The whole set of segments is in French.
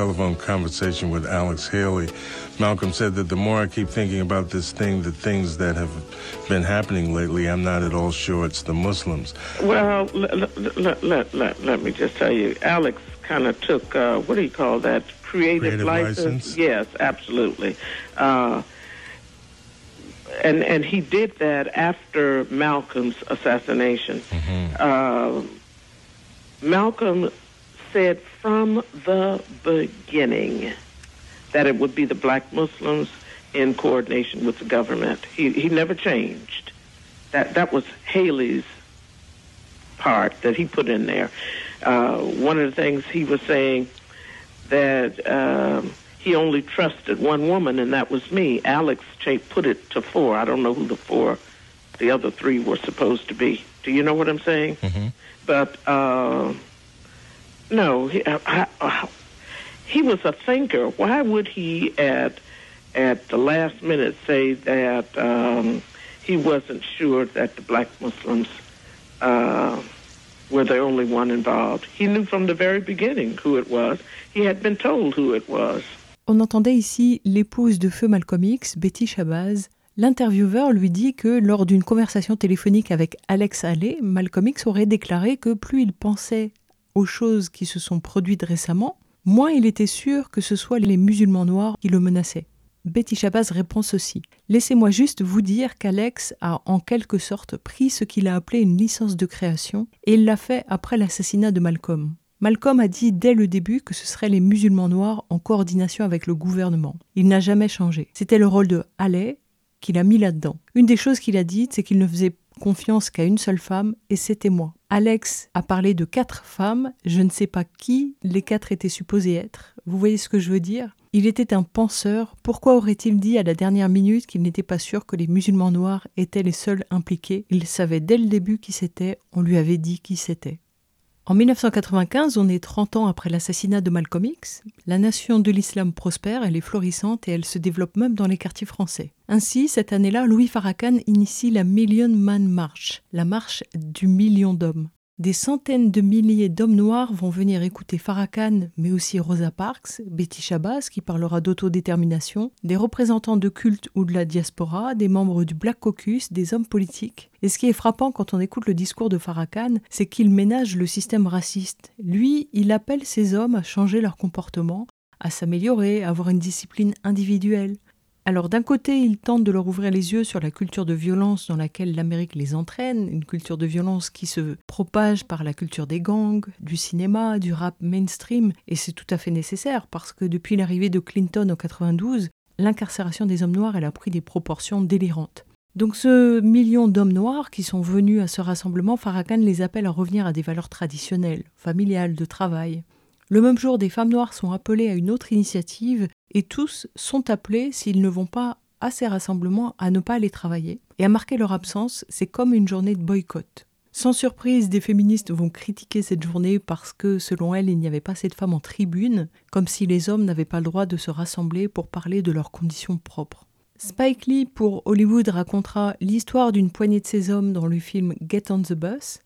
Telephone conversation with Alex Haley, Malcolm said that the more I keep thinking about this thing, the things that have been happening lately, I'm not at all sure it's the Muslims. Well, let, let, let, let, let me just tell you, Alex kind of took, uh, what do you call that? Creative, Creative license? license? Yes, absolutely. Uh, and, and he did that after Malcolm's assassination. Uh, Malcolm said from the beginning that it would be the black Muslims in coordination with the government. He, he never changed. That, that was Haley's part that he put in there. Uh, one of the things he was saying that um, he only trusted one woman, and that was me. Alex cha- put it to four. I don't know who the four, the other three were supposed to be. Do you know what I'm saying? But uh, no, he, I, I, he was a thinker. Why would he at at the last minute say that um, he wasn't sure that the black Muslims uh, were the only one involved? He knew from the very beginning who it was. He had been told who it was. On entendait ici l'épouse de feu Malcolm X, Betty Shabazz. L'intervieweur lui dit que lors d'une conversation téléphonique avec Alex Haley, Malcolm X aurait déclaré que plus il pensait aux choses qui se sont produites récemment, moins il était sûr que ce soit les musulmans noirs qui le menaçaient. Betty Shabazz répond ceci. Laissez-moi juste vous dire qu'Alex a en quelque sorte pris ce qu'il a appelé une licence de création et il l'a fait après l'assassinat de Malcolm. Malcolm a dit dès le début que ce seraient les musulmans noirs en coordination avec le gouvernement. Il n'a jamais changé. C'était le rôle de Haley qu'il a mis là-dedans. Une des choses qu'il a dites, c'est qu'il ne faisait confiance qu'à une seule femme, et c'était moi. Alex a parlé de quatre femmes, je ne sais pas qui les quatre étaient supposées être. Vous voyez ce que je veux dire? Il était un penseur, pourquoi aurait-il dit à la dernière minute qu'il n'était pas sûr que les musulmans noirs étaient les seuls impliqués? Il savait dès le début qui c'était, on lui avait dit qui c'était. En 1995, on est 30 ans après l'assassinat de Malcolm X. La nation de l'islam prospère, elle est florissante et elle se développe même dans les quartiers français. Ainsi, cette année-là, Louis Farrakhan initie la Million Man March, la marche du million d'hommes. Des centaines de milliers d'hommes noirs vont venir écouter Farrakhan, mais aussi Rosa Parks, Betty Shabazz qui parlera d'autodétermination, des représentants de culte ou de la diaspora, des membres du Black Caucus, des hommes politiques. Et ce qui est frappant quand on écoute le discours de Farrakhan, c'est qu'il ménage le système raciste. Lui, il appelle ces hommes à changer leur comportement, à s'améliorer, à avoir une discipline individuelle. Alors d'un côté, il tente de leur ouvrir les yeux sur la culture de violence dans laquelle l'Amérique les entraîne, une culture de violence qui se propage par la culture des gangs, du cinéma, du rap mainstream, et c'est tout à fait nécessaire parce que depuis l'arrivée de Clinton en 92, l'incarcération des hommes noirs a pris des proportions délirantes. Donc ce million d'hommes noirs qui sont venus à ce rassemblement, Farrakhan les appelle à revenir à des valeurs traditionnelles, familiales, de travail. Le même jour, des femmes noires sont appelées à une autre initiative et tous sont appelés, s'ils ne vont pas à ces rassemblements, à ne pas aller travailler. Et à marquer leur absence, c'est comme une journée de boycott. Sans surprise, des féministes vont critiquer cette journée parce que, selon elles, il n'y avait pas assez de femmes en tribune, comme si les hommes n'avaient pas le droit de se rassembler pour parler de leurs conditions propres. Spike Lee, pour Hollywood, racontera l'histoire d'une poignée de ces hommes dans le film Get on the Bus,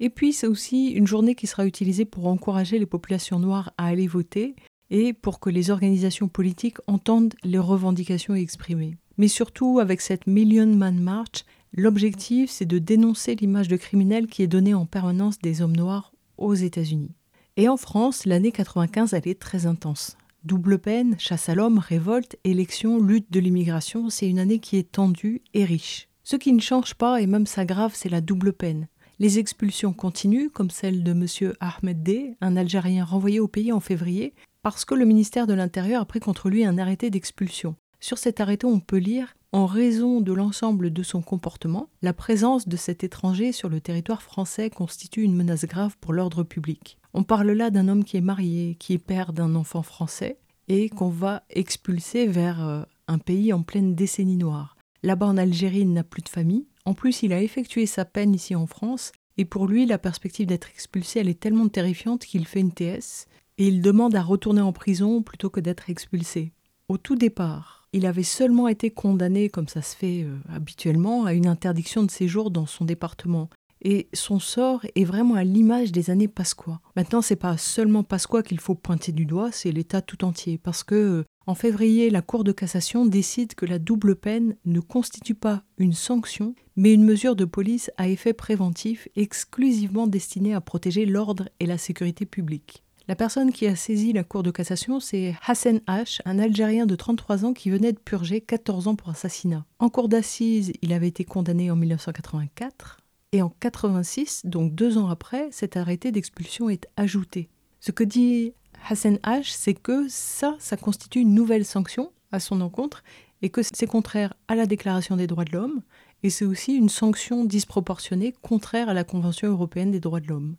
et puis c'est aussi une journée qui sera utilisée pour encourager les populations noires à aller voter et pour que les organisations politiques entendent les revendications exprimées. Mais surtout, avec cette Million Man March, l'objectif c'est de dénoncer l'image de criminel qui est donnée en permanence des hommes noirs aux États-Unis. Et en France, l'année 95, elle est très intense. Double peine, chasse à l'homme, révolte, élection, lutte de l'immigration, c'est une année qui est tendue et riche. Ce qui ne change pas et même s'aggrave, c'est la double peine. Les expulsions continuent, comme celle de M. Ahmed D, un Algérien renvoyé au pays en février, parce que le ministère de l'Intérieur a pris contre lui un arrêté d'expulsion. Sur cet arrêté, on peut lire En raison de l'ensemble de son comportement, la présence de cet étranger sur le territoire français constitue une menace grave pour l'ordre public. On parle là d'un homme qui est marié, qui est père d'un enfant français, et qu'on va expulser vers euh, un pays en pleine décennie noire. Là-bas en Algérie, il n'a plus de famille. En plus, il a effectué sa peine ici en France, et pour lui, la perspective d'être expulsé, elle est tellement terrifiante qu'il fait une TS, et il demande à retourner en prison plutôt que d'être expulsé. Au tout départ, il avait seulement été condamné, comme ça se fait euh, habituellement, à une interdiction de séjour dans son département. Et son sort est vraiment à l'image des années Pasqua. Maintenant, c'est pas seulement Pasqua qu'il faut pointer du doigt, c'est l'État tout entier. Parce que, euh, en février, la Cour de cassation décide que la double peine ne constitue pas une sanction, mais une mesure de police à effet préventif exclusivement destinée à protéger l'ordre et la sécurité publique. La personne qui a saisi la Cour de cassation, c'est Hassan H., un Algérien de 33 ans qui venait de purger 14 ans pour assassinat. En cour d'assises, il avait été condamné en 1984. Et en 86, donc deux ans après, cet arrêté d'expulsion est ajouté. Ce que dit Hassan H, c'est que ça, ça constitue une nouvelle sanction à son encontre et que c'est contraire à la Déclaration des droits de l'homme et c'est aussi une sanction disproportionnée contraire à la Convention européenne des droits de l'homme.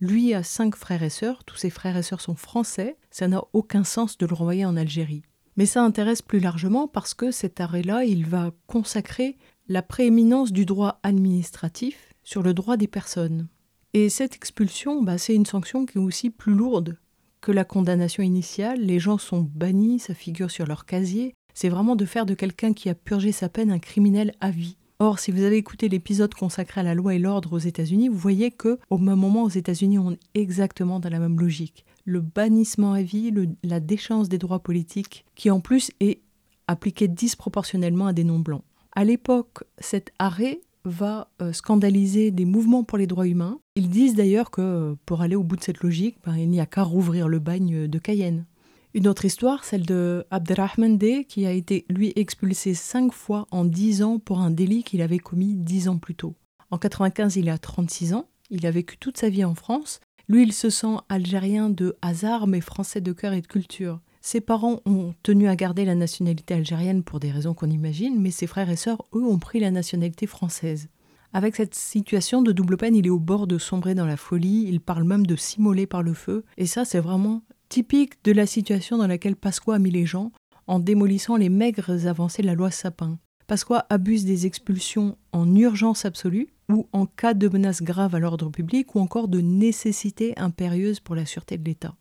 Lui a cinq frères et sœurs, tous ses frères et sœurs sont français, ça n'a aucun sens de le renvoyer en Algérie. Mais ça intéresse plus largement parce que cet arrêt-là, il va consacrer la prééminence du droit administratif sur le droit des personnes. Et cette expulsion, bah, c'est une sanction qui est aussi plus lourde que la condamnation initiale. Les gens sont bannis, ça figure sur leur casier. C'est vraiment de faire de quelqu'un qui a purgé sa peine un criminel à vie. Or, si vous avez écouté l'épisode consacré à la loi et l'ordre aux États-Unis, vous voyez que au même moment aux États-Unis, on est exactement dans la même logique. Le bannissement à vie, la déchéance des droits politiques, qui en plus est appliqué disproportionnellement à des non-blancs. À l'époque, cet arrêt va euh, scandaliser des mouvements pour les droits humains. Ils disent d'ailleurs que euh, pour aller au bout de cette logique, ben, il n'y a qu'à rouvrir le bagne de Cayenne. Une autre histoire, celle de Abderrahman qui a été lui expulsé cinq fois en dix ans pour un délit qu'il avait commis dix ans plus tôt. En 95, il a 36 ans, il a vécu toute sa vie en France. Lui, il se sent algérien de hasard, mais français de cœur et de culture. Ses parents ont tenu à garder la nationalité algérienne pour des raisons qu'on imagine, mais ses frères et sœurs, eux, ont pris la nationalité française. Avec cette situation de double peine, il est au bord de sombrer dans la folie, il parle même de s'immoler par le feu, et ça c'est vraiment typique de la situation dans laquelle Pasqua a mis les gens en démolissant les maigres avancées de la loi Sapin. Pasqua abuse des expulsions en urgence absolue ou en cas de menace grave à l'ordre public ou encore de nécessité impérieuse pour la sûreté de l'État.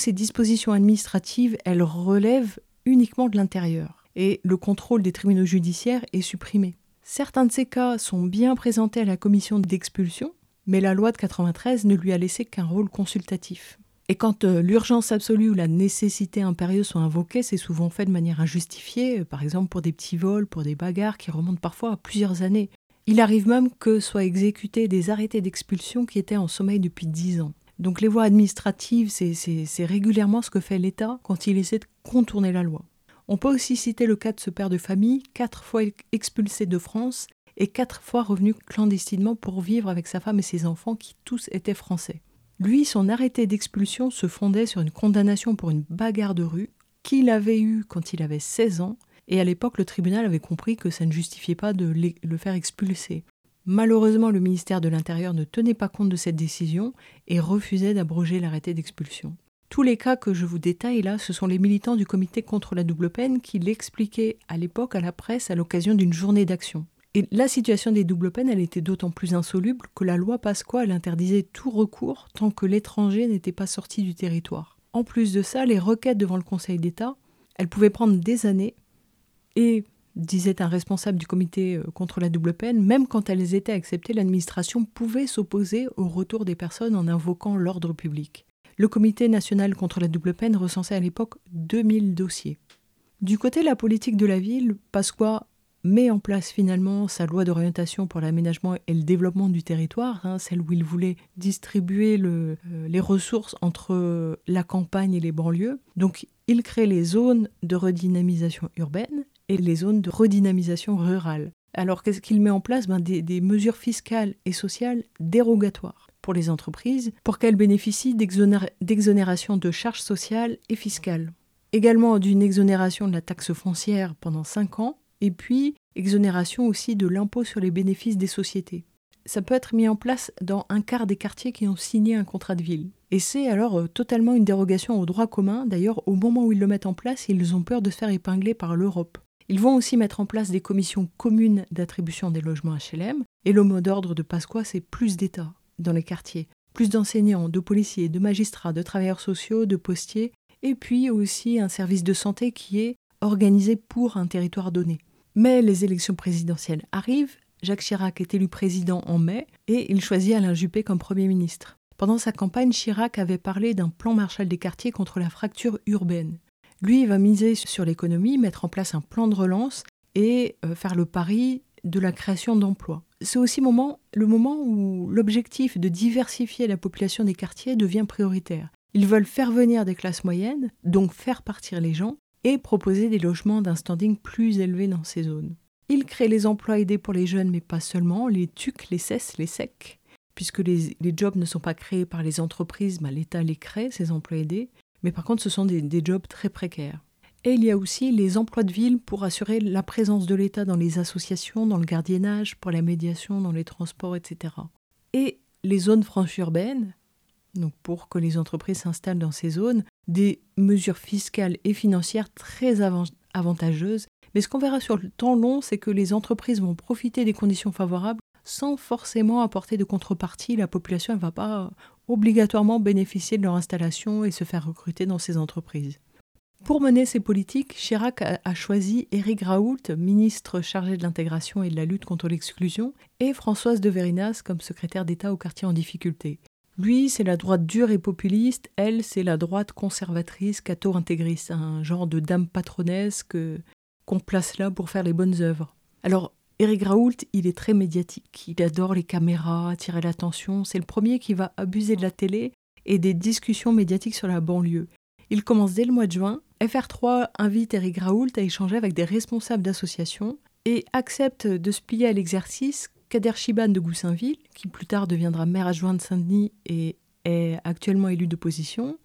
Ces dispositions administratives, elles relèvent uniquement de l'intérieur et le contrôle des tribunaux judiciaires est supprimé. Certains de ces cas sont bien présentés à la commission d'expulsion, mais la loi de 93 ne lui a laissé qu'un rôle consultatif. Et quand euh, l'urgence absolue ou la nécessité impérieuse sont invoquées, c'est souvent fait de manière injustifiée, euh, par exemple pour des petits vols, pour des bagarres qui remontent parfois à plusieurs années. Il arrive même que soient exécutés des arrêtés d'expulsion qui étaient en sommeil depuis dix ans. Donc les voies administratives, c'est régulièrement ce que fait l'État quand il essaie de contourner la loi. On peut aussi citer le cas de ce père de famille, quatre fois expulsé de France et quatre fois revenu clandestinement pour vivre avec sa femme et ses enfants qui tous étaient français. Lui, son arrêté d'expulsion se fondait sur une condamnation pour une bagarre de rue qu'il avait eue quand il avait 16 ans, et à l'époque le tribunal avait compris que ça ne justifiait pas de le faire expulser. Malheureusement, le ministère de l'Intérieur ne tenait pas compte de cette décision et refusait d'abroger l'arrêté d'expulsion. Tous les cas que je vous détaille là, ce sont les militants du comité contre la double peine qui l'expliquaient à l'époque à la presse à l'occasion d'une journée d'action. Et la situation des doubles peines, elle était d'autant plus insoluble que la loi Pasqua, elle interdisait tout recours tant que l'étranger n'était pas sorti du territoire. En plus de ça, les requêtes devant le Conseil d'État, elles pouvaient prendre des années et disait un responsable du comité euh, contre la double peine, même quand elles étaient acceptées, l'administration pouvait s'opposer au retour des personnes en invoquant l'ordre public. Le comité national contre la double peine recensait à l'époque 2000 dossiers. Du côté de la politique de la ville, Pasqua met en place finalement sa loi d'orientation pour l'aménagement et le développement du territoire, hein, celle où il voulait distribuer euh, les ressources entre la campagne et les banlieues. Donc il crée les zones de redynamisation urbaine et les zones de redynamisation rurale. Alors qu'est-ce qu'il met en place? Ben, des, mesures fiscales et sociales dérogatoires pour les entreprises pour qu'elles bénéficient d'exonération de charges sociales et fiscales. Également d'une exonération de la taxe foncière pendant 5 ans et puis exonération aussi de l'impôt sur les bénéfices des sociétés. ça peut être mis en place dans un quart des quartiers qui ont signé un contrat de ville. Et c'est alors euh, totalement une dérogation au droit commun. D'ailleurs, au moment où ils le mettent en place, ils ont peur de se faire épingler par l'Europe. Ils vont aussi mettre en place des commissions communes d'attribution des logements HLM. Et le mot d'ordre de Pasqua, c'est plus d'État dans les quartiers. Plus d'enseignants, de policiers, de magistrats, de travailleurs sociaux, de postiers. Et puis aussi un service de santé qui est organisé pour un territoire donné. Mais les élections présidentielles arrivent Jacques Chirac est élu président en mai et il choisit Alain Juppé comme Premier ministre. Pendant sa campagne, Chirac avait parlé d'un plan Marshall des quartiers contre la fracture urbaine. Lui, va miser sur l'économie, mettre en place un plan de relance et euh, faire le pari de la création d'emplois. C'est aussi le moment où l'objectif de diversifier la population des quartiers devient prioritaire. Ils veulent faire venir des classes moyennes, donc faire partir les gens, et proposer des logements d'un standing plus élevé dans ces zones. Il crée les emplois aidés pour les jeunes, mais pas seulement, les TUC, les CES, les SEC. Puisque les, jobs ne sont pas créés par les entreprises, bah, l'État les crée, ces emplois aidés. Mais par contre, ce sont des, jobs très précaires. Et il y a aussi les emplois de ville pour assurer la présence de l'État dans les associations, dans le gardiennage, pour la médiation, dans les transports, etc. Et les zones franches urbaines, donc pour que les entreprises s'installent dans ces zones, des mesures fiscales et financières très avantageuses mais ce qu'on verra sur le temps long, c'est que les entreprises vont profiter des conditions favorables sans forcément apporter de contrepartie. La population ne va pas obligatoirement bénéficier de leur installation et se faire recruter dans ces entreprises. Pour mener ces politiques, Chirac a choisi Éric Raoult, ministre chargé de l'intégration et de la lutte contre l'exclusion, et Françoise de Verinas comme secrétaire d'État au quartier en difficulté. Lui, c'est la droite dure et populiste, elle, c'est la droite conservatrice, catho-intégriste, un genre de dame patronesse qu'on place là pour faire les bonnes œuvres. Alors, Eric Raoult, il est très médiatique. Il adore les caméras, attirer l'attention. C'est le premier qui va abuser de la télé et des discussions médiatiques sur la banlieue. Il commence dès le mois de juin. FR3 invite Eric Raoult à échanger avec des responsables d'associations et accepte de se plier à l'exercice Kader Chiban de Goussainville, qui plus tard deviendra maire adjoint de Saint-Denis et est actuellement élu d'opposition,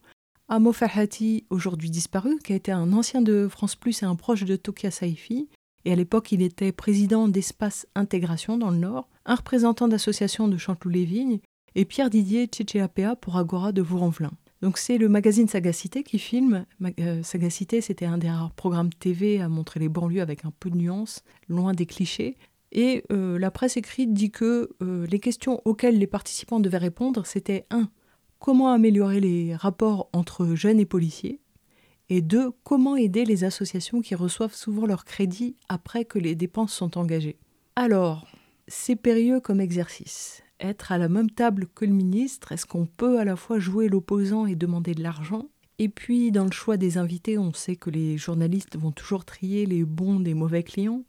Amo Fahati, aujourd'hui disparu, qui a été un ancien de France Plus et un proche de Tokia Saifi. Et à l'époque, il était président d'Espace Intégration dans le Nord, un représentant d'association de Chanteloup-les-Vignes, et Pierre Didier Tchétchéapéa pour Agora de Vaux-en-Velin. Donc c'est le magazine Sagacité qui filme. Euh, Sagacité, c'était un des rares programmes TV à montrer les banlieues avec un peu de nuance, loin des clichés. Et euh, la presse écrite dit que euh, les questions auxquelles les participants devaient répondre, c'était 1 comment améliorer les rapports entre jeunes et policiers, et deux, comment aider les associations qui reçoivent souvent leur crédit après que les dépenses sont engagées? Alors, c'est périlleux comme exercice. Être à la même table que le ministre, est-ce qu'on peut à la fois jouer l'opposant et demander de l'argent? Et puis, dans le choix des invités, on sait que les journalistes vont toujours trier les bons des mauvais clients.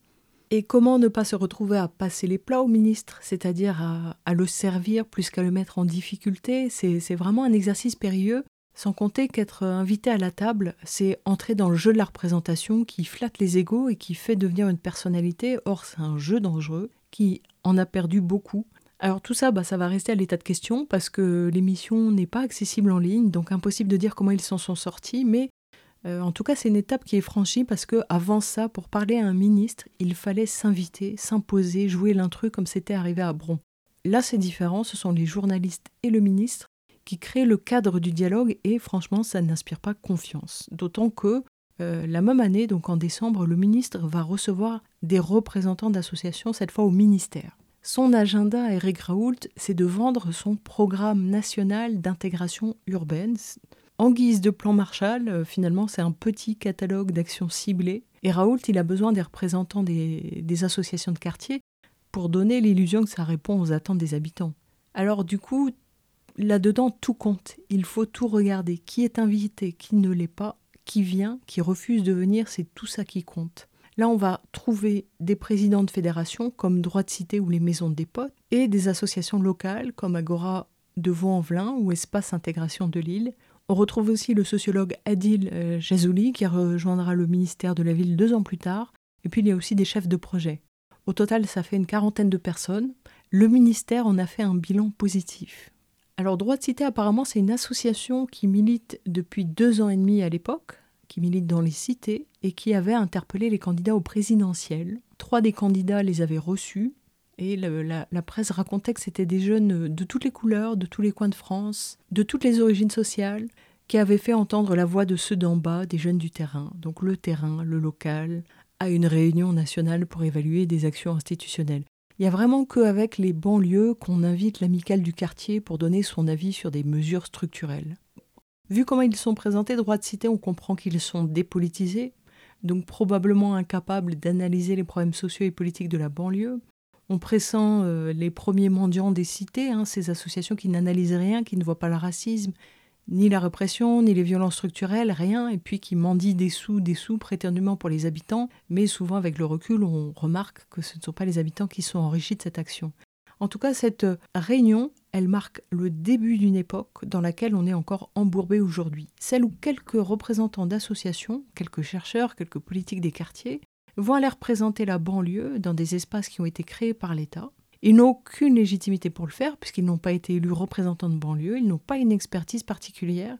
Et comment ne pas se retrouver à passer les plats au ministre, c'est-à-dire à, le servir plus qu'à le mettre en difficulté? C'est vraiment un exercice périlleux, sans compter qu'être invité à la table, c'est entrer dans le jeu de la représentation qui flatte les égaux et qui fait devenir une personnalité. Or, c'est un jeu dangereux qui en a perdu beaucoup. Alors tout ça, bah, ça va rester à l'état de question parce que l'émission n'est pas accessible en ligne, donc impossible de dire comment ils s'en sont sortis, mais euh, en tout cas, c'est une étape qui est franchie parce que avant ça, pour parler à un ministre, il fallait s'inviter, s'imposer, jouer l'intrus comme c'était arrivé à Bron. Là, c'est différent, ce sont les journalistes et le ministre qui créent le cadre du dialogue et franchement, ça n'inspire pas confiance. D'autant que euh, la même année, donc en décembre, le ministre va recevoir des représentants d'associations, cette fois au ministère. Son agenda Eric Raoult, c'est de vendre son programme national d'intégration urbaine, en guise de plan Marshall, euh, finalement, c'est un petit catalogue d'actions ciblées. Et Raoult, il a besoin des représentants des, associations de quartier pour donner l'illusion que ça répond aux attentes des habitants. Alors du coup, là-dedans, tout compte. Il faut tout regarder. Qui est invité, qui ne l'est pas, qui vient, qui refuse de venir, c'est tout ça qui compte. Là, on va trouver des présidents de fédérations comme Droit de Cité ou les Maisons des Potes et des associations locales comme Agora de Vaux-en-Velin ou Espace Intégration de Lille on retrouve aussi le sociologue Adil euh, Jazouli qui rejoindra le ministère de la Ville deux ans plus tard. Et puis il y a aussi des chefs de projet. Au total, ça fait une quarantaine de personnes. Le ministère en a fait un bilan positif. Alors Droit de Cité, apparemment, c'est une association qui milite depuis deux ans et demi à l'époque, qui milite dans les cités et qui avait interpellé les candidats au présidentiel. Trois des candidats les avaient reçus. Et la, la, presse racontait que c'était des jeunes de toutes les couleurs, de tous les coins de France, de toutes les origines sociales, qui avaient fait entendre la voix de ceux d'en bas, des jeunes du terrain, donc le terrain, le local, à une réunion nationale pour évaluer des actions institutionnelles. Il n'y a vraiment qu'avec les banlieues qu'on invite l'amicale du quartier pour donner son avis sur des mesures structurelles. Vu comment ils sont présentés, droit de cité, on comprend qu'ils sont dépolitisés, donc probablement incapables d'analyser les problèmes sociaux et politiques de la banlieue. On pressent euh, les premiers mendiants des cités, hein, ces associations qui n'analysent rien, qui ne voient pas le racisme, ni la répression, ni les violences structurelles, rien, et puis qui mendient des sous, des sous prétendument pour les habitants, mais souvent avec le recul, on remarque que ce ne sont pas les habitants qui sont enrichis de cette action. En tout cas, cette réunion, elle marque le début d'une époque dans laquelle on est encore embourbé aujourd'hui, celle où quelques représentants d'associations, quelques chercheurs, quelques politiques des quartiers, vont aller représenter la banlieue dans des espaces qui ont été créés par l'État, ils n'ont aucune légitimité pour le faire, puisqu'ils n'ont pas été élus représentants de banlieue, ils n'ont pas une expertise particulière.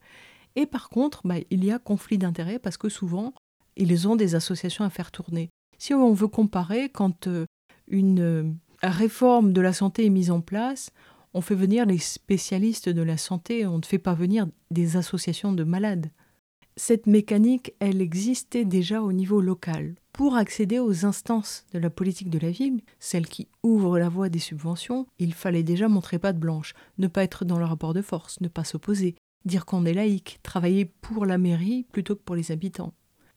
Et par contre, bah, il y a conflit d'intérêts parce que souvent, ils ont des associations à faire tourner. Si on veut comparer, quand euh, une euh, réforme de la santé est mise en place, on fait venir les spécialistes de la santé, on ne fait pas venir des associations de malades. Cette mécanique, elle existait déjà au niveau local pour accéder aux instances de la politique de la ville, celles qui ouvrent la voie des subventions, il fallait déjà montrer patte blanche, ne pas être dans le rapport de force, ne pas s'opposer, dire qu'on est laïque, travailler pour la mairie plutôt que pour les habitants.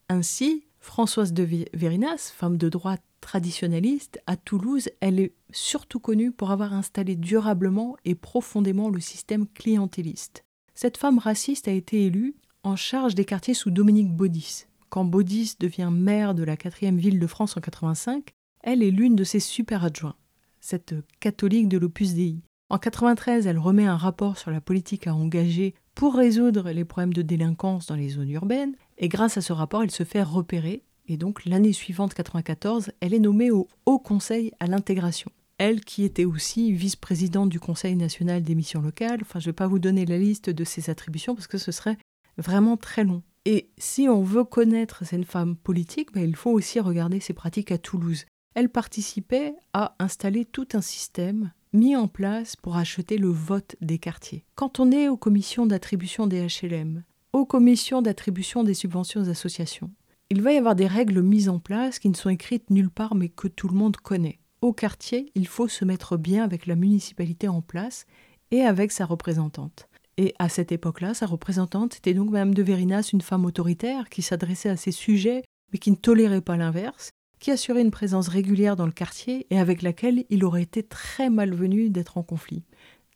Ainsi, Françoise de Vérinas, femme de droite traditionnaliste, à Toulouse, elle est surtout connue pour avoir installé durablement et profondément le système clientéliste. Cette femme raciste a été élue en charge des quartiers sous Dominique Baudis, quand Baudis devient maire de la quatrième ville de France en 85, elle est l'une de ses super adjoints, cette catholique de l'Opus Dei. En 93, elle remet un rapport sur la politique à engager pour résoudre les problèmes de délinquance dans les zones urbaines, et grâce à ce rapport, elle se fait repérer, et donc l'année suivante, 94, elle est nommée au Haut Conseil à l'intégration. Elle qui était aussi vice-présidente du Conseil national des missions locales, enfin je ne vais pas vous donner la liste de ses attributions parce que ce serait vraiment très long. Et si on veut connaître cette femme politique, ben, il faut aussi regarder ses pratiques à Toulouse. Elle participait à installer tout un système mis en place pour acheter le vote des quartiers. Quand on est aux commissions d'attribution des HLM, aux commissions d'attribution des subventions aux associations, il va y avoir des règles mises en place qui ne sont écrites nulle part mais que tout le monde connaît. Au quartier, il faut se mettre bien avec la municipalité en place et avec sa représentante. Et à cette époque-là, sa représentante était donc Madame de Vérinas, une femme autoritaire qui s'adressait à ces sujets, mais qui ne tolérait pas l'inverse, qui assurait une présence régulière dans le quartier et avec laquelle il aurait été très malvenu d'être en conflit.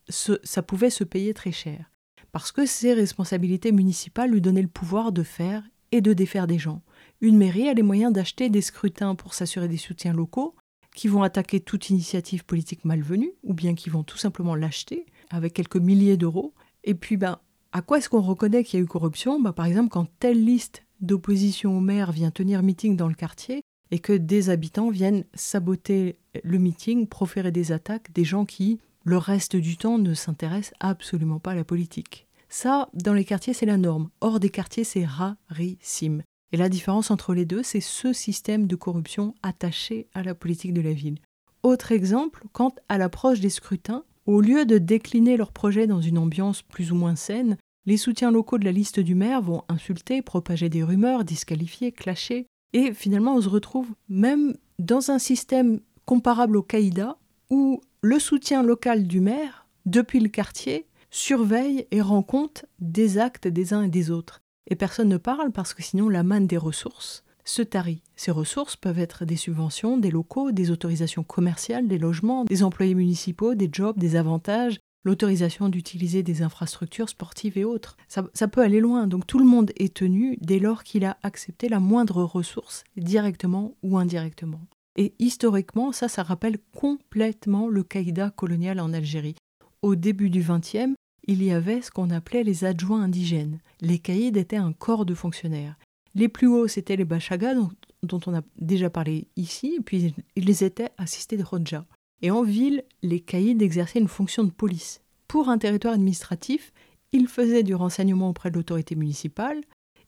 ça pouvait se payer très cher, parce que ses responsabilités municipales lui donnaient le pouvoir de faire et de défaire des gens. Une mairie a les moyens d'acheter des scrutins pour s'assurer des soutiens locaux, qui vont attaquer toute initiative politique malvenue, ou bien qui vont tout simplement l'acheter avec quelques milliers d'euros, et puis, ben, à quoi est-ce qu'on reconnaît qu'il y a eu corruption? Ben, Par exemple, quand telle liste d'opposition au maire vient tenir meeting dans le quartier et que des habitants viennent saboter le meeting, proférer des attaques, des gens qui, le reste du temps, ne s'intéressent absolument pas à la politique. Ça, dans les quartiers, c'est la norme. Hors des quartiers, c'est rarissime. Et la différence entre les deux, c'est ce système de corruption attaché à la politique de la ville. Autre exemple, quant à l'approche des scrutins, au lieu de décliner leur projet dans une ambiance plus ou moins saine, les soutiens locaux de la liste du maire vont insulter, propager des rumeurs, disqualifier, clasher, et finalement on se retrouve même dans un système comparable au Caïda, où le soutien local du maire, depuis le quartier, surveille et rend compte des actes des uns et des autres. Et personne ne parle parce que sinon la manne des ressources se tarit. Ces ressources peuvent être des subventions, des locaux, des autorisations commerciales, des logements, des employés municipaux, des jobs, des avantages, l'autorisation d'utiliser des infrastructures sportives et autres. Ça, peut aller loin, donc tout le monde est tenu dès lors qu'il a accepté la moindre ressource, directement ou indirectement. Et historiquement, ça, ça rappelle complètement le caïda colonial en Algérie. Au début du XXe, il y avait ce qu'on appelait les adjoints indigènes. Les caïds étaient un corps de fonctionnaires. Les plus hauts, c'était les Bachagas, dont, on a déjà parlé ici, puis ils étaient assistés de Rodja. Et en ville, les caïds exerçaient une fonction de police. Pour un territoire administratif, ils faisaient du renseignement auprès de l'autorité municipale,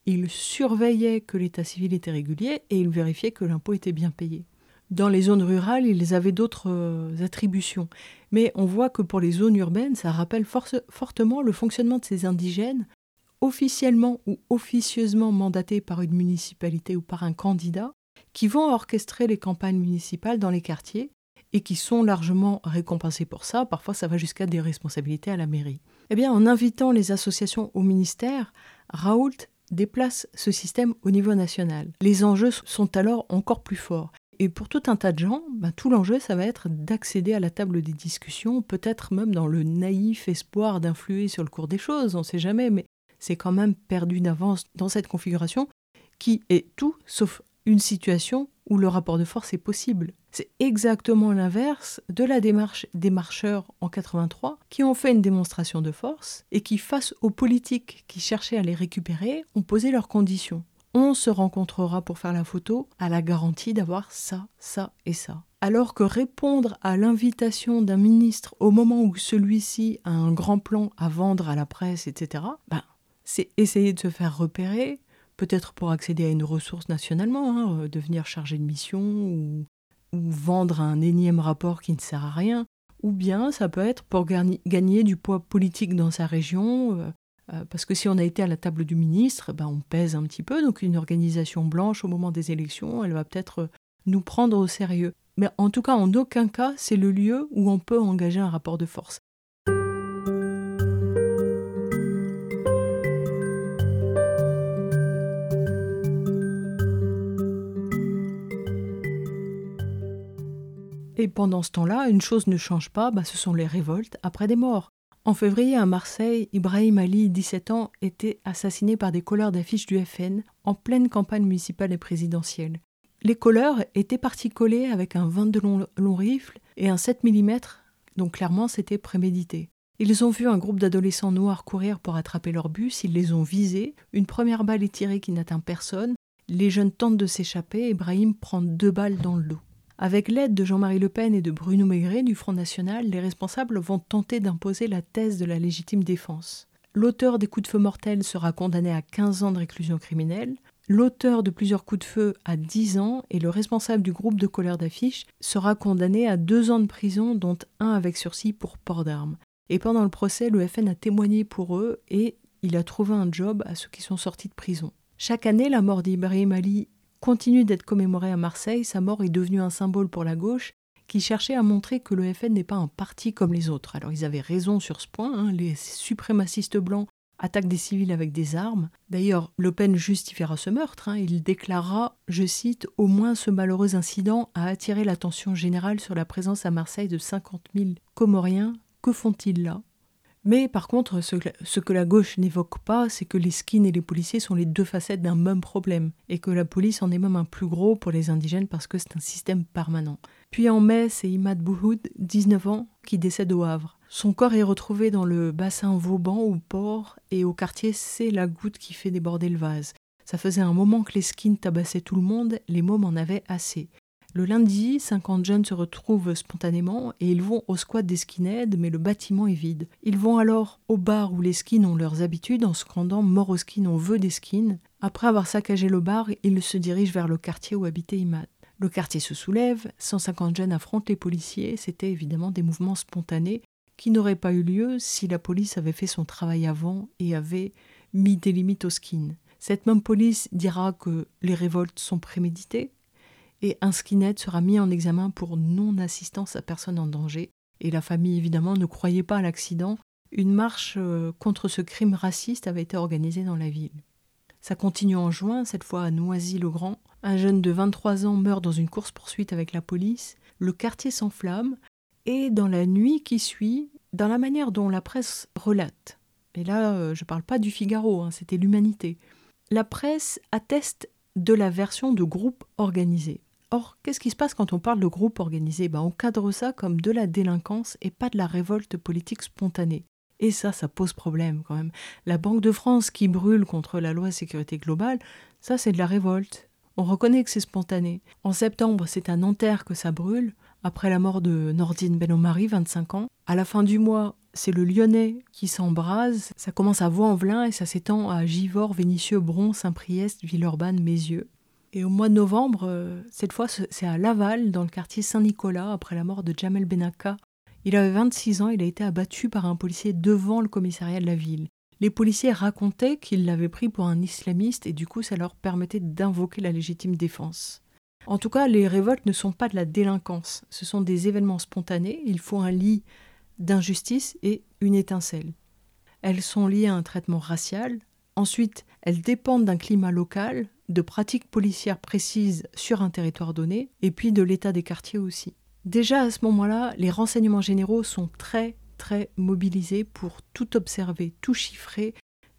ils surveillaient que l'état civil était régulier et ils vérifiaient que l'impôt était bien payé. Dans les zones rurales, ils avaient d'autres euh, attributions. Mais on voit que pour les zones urbaines, ça rappelle fortement le fonctionnement de ces indigènes, officiellement ou officieusement mandatés par une municipalité ou par un candidat, qui vont orchestrer les campagnes municipales dans les quartiers et qui sont largement récompensés pour ça. Parfois, ça va jusqu'à des responsabilités à la mairie. Eh bien, en invitant les associations au ministère, Raoult déplace ce système au niveau national. Les enjeux sont alors encore plus forts. Et pour tout un tas de gens, ben, tout l'enjeu, ça va être d'accéder à la table des discussions, peut-être même dans le naïf espoir d'influer sur le cours des choses, on ne sait jamais, mais c'est quand même perdu d'avance dans cette configuration qui est tout sauf une situation où le rapport de force est possible. C'est exactement l'inverse de la démarche des marcheurs en 83 qui ont fait une démonstration de force et qui, face aux politiques qui cherchaient à les récupérer, ont posé leurs conditions. On se rencontrera pour faire la photo à la garantie d'avoir ça, ça et ça. Alors que répondre à l'invitation d'un ministre au moment où celui-ci a un grand plan à vendre à la presse, etc., c'est essayer de se faire repérer, peut-être pour accéder à une ressource nationalement, hein, euh, devenir chargé de mission ou, vendre un énième rapport qui ne sert à rien, ou bien ça peut être pour gagner du poids politique dans sa région, euh, euh, parce que si on a été à la table du ministre, ben on pèse un petit peu, donc une organisation blanche au moment des élections, elle va peut-être nous prendre au sérieux. Mais en tout cas, en aucun cas, c'est le lieu où on peut engager un rapport de force. Et pendant ce temps-là, une chose ne change pas, bah, ce sont les révoltes après des morts. En février, à Marseille, Ibrahim Ali, 17 ans, était assassiné par des colleurs d'affiches du FN en pleine campagne municipale et présidentielle. Les colleurs étaient partis coller avec un 22 long, long rifle et un 7 mm, donc clairement c'était prémédité. Ils ont vu un groupe d'adolescents noirs courir pour attraper leur bus, ils les ont visés, une première balle est tirée qui n'atteint personne, les jeunes tentent de s'échapper, Ibrahim prend deux balles dans le dos. Avec l'aide de Jean-Marie Le Pen et de Bruno Maigret du Front National, les responsables vont tenter d'imposer la thèse de la légitime défense. L'auteur des coups de feu mortels sera condamné à 15 ans de réclusion criminelle, l'auteur de plusieurs coups de feu à 10 ans et le responsable du groupe de colère d'affiches sera condamné à 2 ans de prison, dont un avec sursis pour port d'armes. Et pendant le procès, le FN a témoigné pour eux et il a trouvé un job à ceux qui sont sortis de prison. Chaque année, la mort d'Ibrahim Ali continue d'être commémoré à Marseille, sa mort est devenue un symbole pour la gauche qui cherchait à montrer que le FN n'est pas un parti comme les autres. Alors ils avaient raison sur ce point, hein. les suprémacistes blancs attaquent des civils avec des armes. D'ailleurs, Le Pen justifiera ce meurtre, hein. il déclarera, je cite, Au moins ce malheureux incident a attiré l'attention générale sur la présence à Marseille de 50 000 Comoriens. Que font-ils là? Mais par contre, ce que, la gauche n'évoque pas, c'est que les skins et les policiers sont les deux facettes d'un même problème, et que la police en est même un plus gros pour les indigènes parce que c'est un système permanent. Puis en mai, c'est Imad Bouhoud, 19 ans, qui décède au Havre. Son corps est retrouvé dans le bassin Vauban ou port, et au quartier, c'est la goutte qui fait déborder le vase. Ça faisait un moment que les skins tabassaient tout le monde, les mômes en avaient assez. Le lundi, 50 jeunes se retrouvent spontanément et ils vont au squat des skinheads, mais le bâtiment est vide. Ils vont alors au bar où les skins ont leurs habitudes en scandant Mort aux skins, on veut des skins. Après avoir saccagé le bar, ils se dirigent vers le quartier où habitait Imad. Le quartier se soulève, 150 jeunes affrontent les policiers, c'était évidemment des mouvements spontanés qui n'auraient pas eu lieu si la police avait fait son travail avant et avait mis des limites aux skins. Cette même police dira que les révoltes sont préméditées, et un skinhead sera mis en examen pour non-assistance à personne en danger. Et la famille, évidemment, ne croyait pas à l'accident. Une marche euh, contre ce crime raciste avait été organisée dans la ville. Ça continue en juin, cette fois à Noisy-le-Grand. Un jeune de 23 ans meurt dans une course-poursuite avec la police. Le quartier s'enflamme. Et dans la nuit qui suit, dans la manière dont la presse relate, et là euh, je ne parle pas du Figaro, hein, c'était l'humanité, la presse atteste de la version de groupe organisé. Or, qu'est-ce qui se passe quand on parle de groupe organisé? Ben, On cadre ça comme de la délinquance et pas de la révolte politique spontanée. Et ça, ça pose problème quand même. La Banque de France qui brûle contre la loi sécurité globale, ça c'est de la révolte. On reconnaît que c'est spontané. En septembre, c'est à Nanterre que ça brûle, après la mort de Nordine Benomari, 25 ans. À la fin du mois, c'est le Lyonnais qui s'embrase. Ça commence à Vaux-en-Velin et ça s'étend à Givors, Vénissieux, Bron, Saint-Priest, Villeurbanne, Mézieux. Et au mois de novembre, euh, cette fois, c'est à Laval, dans le quartier Saint-Nicolas, après la mort de Jamel Benaka. Il avait 26 ans, il a été abattu par un policier devant le commissariat de la ville. Les policiers racontaient qu'ils l'avaient pris pour un islamiste et du coup ça leur permettait d'invoquer la légitime défense. En tout cas, les révoltes ne sont pas de la délinquance, ce sont des événements spontanés, il faut un lit d'injustice et une étincelle. Elles sont liées à un traitement racial, ensuite elles dépendent d'un climat local, de pratiques policières précises sur un territoire donné, et puis de l'état des quartiers aussi. Déjà à ce moment-là, les renseignements généraux sont très très mobilisés pour tout observer, tout chiffrer,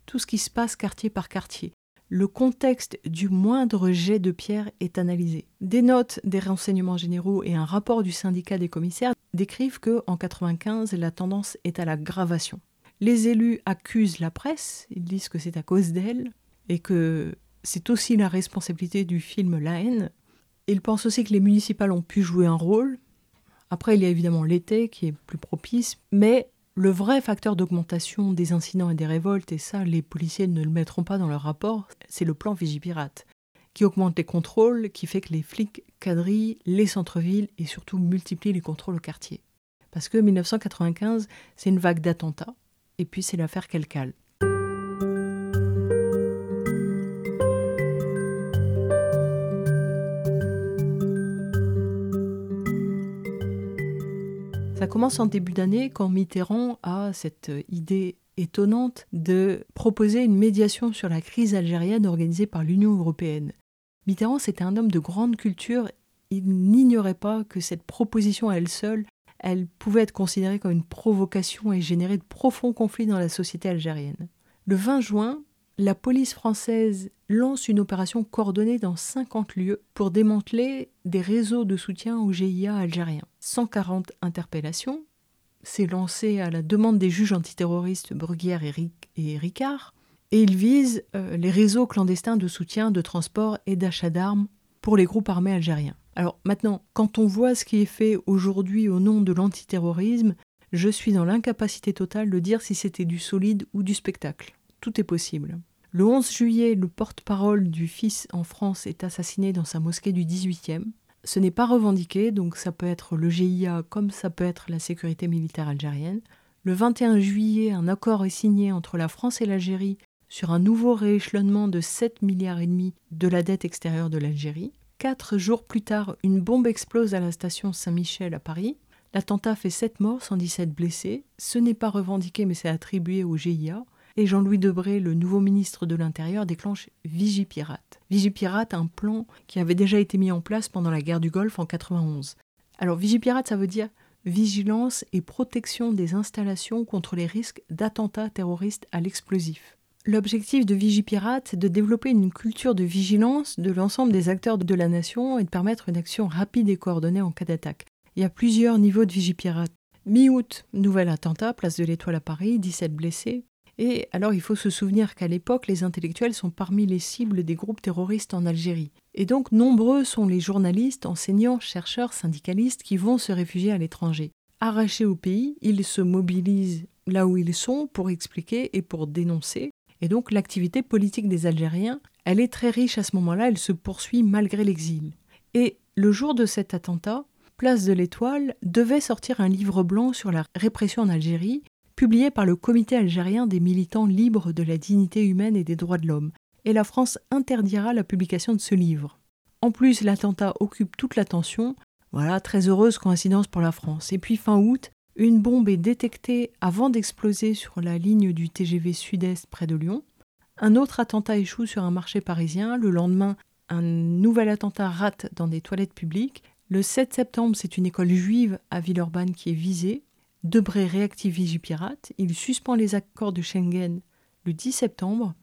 tout ce qui se passe quartier par quartier. Le contexte du moindre jet de pierre est analysé. Des notes des renseignements généraux et un rapport du syndicat des commissaires décrivent que en 95 la tendance est à l'aggravation. Les élus accusent la presse, ils disent que c'est à cause d'elle et que c'est aussi la responsabilité du film La haine. Ils pensent aussi que les municipales ont pu jouer un rôle, après, il y a évidemment l'été qui est plus propice, mais le vrai facteur d'augmentation des incidents et des révoltes, et ça, les policiers ne le mettront pas dans leur rapport, c'est le plan Vigipirate, qui augmente les contrôles, qui fait que les flics quadrillent les centres-villes et surtout multiplient les contrôles au quartier. Parce que 1995, c'est une vague d'attentats, et puis c'est l'affaire Calcal. Ça commence en début d'année quand Mitterrand a cette idée étonnante de proposer une médiation sur la crise algérienne organisée par l'Union européenne. Mitterrand, c'était un homme de grande culture. Il n'ignorait pas que cette proposition à elle seule, elle pouvait être considérée comme une provocation et générer de profonds conflits dans la société algérienne. Le 20 juin, la police française lance une opération coordonnée dans 50 lieux pour démanteler des réseaux de soutien au GIA algérien. 140 interpellations, c'est lancé à la demande des juges antiterroristes Bruguière et, Ricard, et il vise euh, les réseaux clandestins de soutien, de transport et d'achat d'armes pour les groupes armés algériens. Alors maintenant, quand on voit ce qui est fait aujourd'hui au nom de l'antiterrorisme, je suis dans l'incapacité totale de dire si c'était du solide ou du spectacle. Tout est possible. Le 11 juillet, le porte-parole du fils en France est assassiné dans sa mosquée du 18e. Ce n'est pas revendiqué, donc ça peut être le GIA comme ça peut être la sécurité militaire algérienne. Le 21 juillet, un accord est signé entre la France et l'Algérie sur un nouveau rééchelonnement de 7 milliards et demi de la dette extérieure de l'Algérie. Quatre jours plus tard, une bombe explose à la station Saint-Michel à Paris. L'attentat fait 7 morts, 117 blessés. Ce n'est pas revendiqué mais c'est attribué au GIA et Jean-Louis Debré, le nouveau ministre de l'Intérieur, déclenche Vigipirate. Vigipirate, un plan qui avait déjà été mis en place pendant la guerre du Golfe en 91. Alors Vigipirate, ça veut dire vigilance et protection des installations contre les risques d'attentats terroristes à l'explosif. L'objectif de Vigipirate est de développer une culture de vigilance de l'ensemble des acteurs de la nation et de permettre une action rapide et coordonnée en cas d'attaque. Il y a plusieurs niveaux de Vigipirate. Mi-août, nouvel attentat, place de l'Étoile à Paris, 17 blessés. Et alors il faut se souvenir qu'à l'époque, les intellectuels sont parmi les cibles des groupes terroristes en Algérie. Et donc nombreux sont les journalistes, enseignants, chercheurs, syndicalistes qui vont se réfugier à l'étranger. Arrachés au pays, ils se mobilisent là où ils sont pour expliquer et pour dénoncer. Et donc l'activité politique des Algériens, elle est très riche à ce moment-là, elle se poursuit malgré l'exil. Et le jour de cet attentat, Place de l'Étoile devait sortir un livre blanc sur la répression en Algérie publié par le Comité algérien des militants libres de la dignité humaine et des droits de l'homme, et la France interdira la publication de ce livre. En plus, l'attentat occupe toute l'attention. Voilà, très heureuse coïncidence pour la France. Et puis fin août, une bombe est détectée avant d'exploser sur la ligne du TGV Sud-Est près de Lyon. Un autre attentat échoue sur un marché parisien. Le lendemain, un nouvel attentat rate dans des toilettes publiques. Le 7 septembre, c'est une école juive à Villeurbanne qui est visée. Debré réactive Vigipirate, il suspend les accords de Schengen le 10 septembre,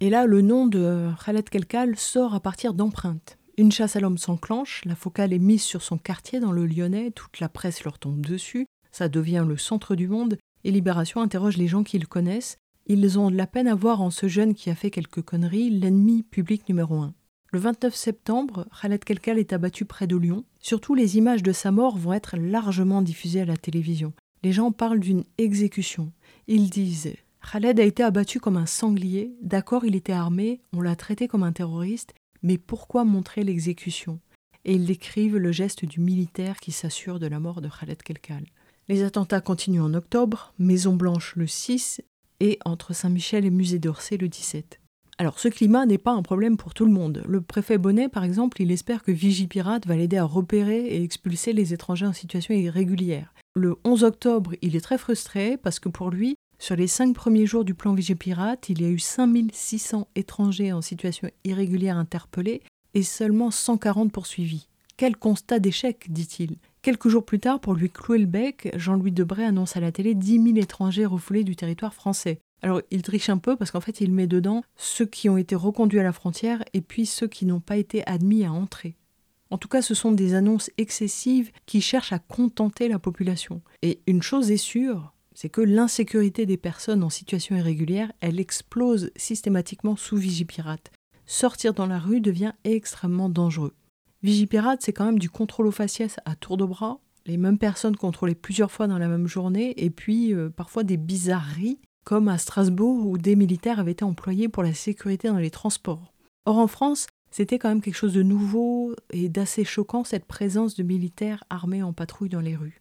et là le nom de Khaled Kelkal sort à partir d'empreintes. Une chasse à l'homme s'enclenche, la focale est mise sur son quartier dans le Lyonnais, toute la presse leur tombe dessus, ça devient le centre du monde, et Libération interroge les gens qui le connaissent. Ils ont de la peine à voir en ce jeune qui a fait quelques conneries l'ennemi public numéro un. Le 29 septembre, Khaled Kelkal est abattu près de Lyon. Surtout, les images de sa mort vont être largement diffusées à la télévision les gens parlent d'une exécution. Ils disent Khaled a été abattu comme un sanglier, d'accord il était armé, on l'a traité comme un terroriste, Mais pourquoi montrer l'exécution? Et ils décrivent le geste du militaire qui s'assure de la mort de Khaled Kelkal. Les attentats continuent en octobre, Maison Blanche le 6 et entre Saint-Michel et Musée d'Orsay le 17. Alors ce climat n'est pas un problème pour tout le monde. Le préfet Bonnet, par exemple, il espère que Vigipirate va l'aider à repérer et expulser les étrangers en situation irrégulière. Le 11 octobre, il est très frustré parce que pour lui, sur les cinq premiers jours du plan Vigipirate, il y a eu 5600 étrangers en situation irrégulière interpellés et seulement 140 poursuivis. Quel constat d'échec, dit-il. Quelques jours plus tard, pour lui clouer le bec, Jean-Louis Debray annonce à la télé 10 000 étrangers refoulés du territoire français. Alors il triche un peu parce qu'en fait il met dedans ceux qui ont été reconduits à la frontière et puis ceux qui n'ont pas été admis à entrer. En tout cas, ce sont des annonces excessives qui cherchent à contenter la population. Et une chose est sûre, c'est que l'insécurité des personnes en situation irrégulière, elle explose systématiquement sous Vigipirate. Sortir dans la rue devient extrêmement dangereux. Vigipirate, c'est quand même du contrôle aux faciès à tour de bras, les mêmes personnes contrôlées plusieurs fois dans la même journée, et puis euh, parfois des bizarreries comme à Strasbourg où des militaires avaient été employés pour la sécurité dans les transports. Or en France, c'était quand même quelque chose de nouveau et d'assez choquant cette présence de militaires armés en patrouille dans les rues.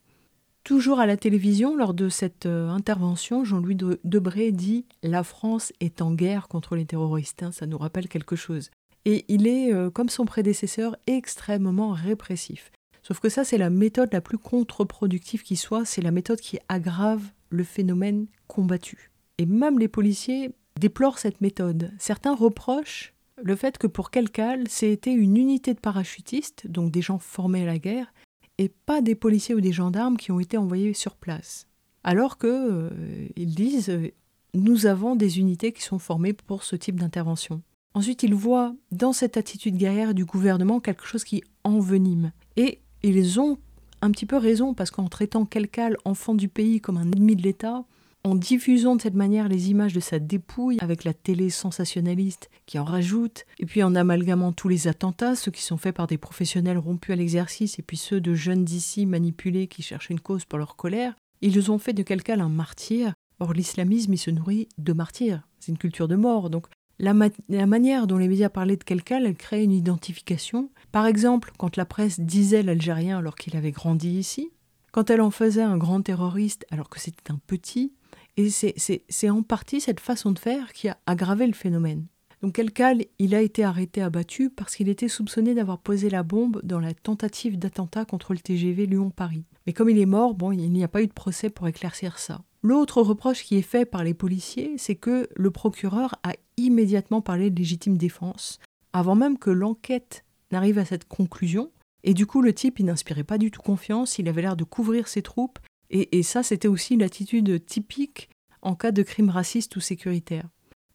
Toujours à la télévision, lors de cette euh, intervention, Jean-Louis Debré dit La France est en guerre contre les terroristes. Hein, ça nous rappelle quelque chose. Et il est, euh, comme son prédécesseur, extrêmement répressif. Sauf que ça, c'est la méthode la plus contre-productive qui soit, c'est la méthode qui aggrave le phénomène combattu. Et même les policiers déplorent cette méthode. Certains reprochent le fait que pour Kelkal, c'était une unité de parachutistes, donc des gens formés à la guerre, et pas des policiers ou des gendarmes qui ont été envoyés sur place. Alors que euh, ils disent nous avons des unités qui sont formées pour ce type d'intervention. Ensuite, ils voient dans cette attitude guerrière du gouvernement quelque chose qui envenime. Et ils ont un petit peu raison, parce qu'en traitant Kelkal, enfant du pays, comme un ennemi de l'État, en diffusant de cette manière les images de sa dépouille avec la télé sensationnaliste qui en rajoute, et puis en amalgamant tous les attentats, ceux qui sont faits par des professionnels rompus à l'exercice, et puis ceux de jeunes d'ici manipulés qui cherchent une cause pour leur colère, ils ont fait de quelqu'un un martyr. Or l'islamisme, il se nourrit de martyrs. C'est une culture de mort. Donc la, manière dont les médias parlaient de quelqu'un, elle crée une identification. Par exemple, quand la presse disait l'Algérien alors qu'il avait grandi ici, quand elle en faisait un grand terroriste alors que c'était un petit, et c'est en partie cette façon de faire qui a aggravé le phénomène. Donc Kelkal, il a été arrêté abattu parce qu'il était soupçonné d'avoir posé la bombe dans la tentative d'attentat contre le TGV Lyon-Paris. Mais comme il est mort, bon, il n'y a pas eu de procès pour éclaircir ça. L'autre reproche qui est fait par les policiers, c'est que le procureur a immédiatement parlé de légitime défense, avant même que l'enquête n'arrive à cette conclusion. Et du coup, le type, n'inspirait pas du tout confiance, il avait l'air de couvrir ses troupes, et, ça, c'était aussi l'attitude typique en cas de crime raciste ou sécuritaire.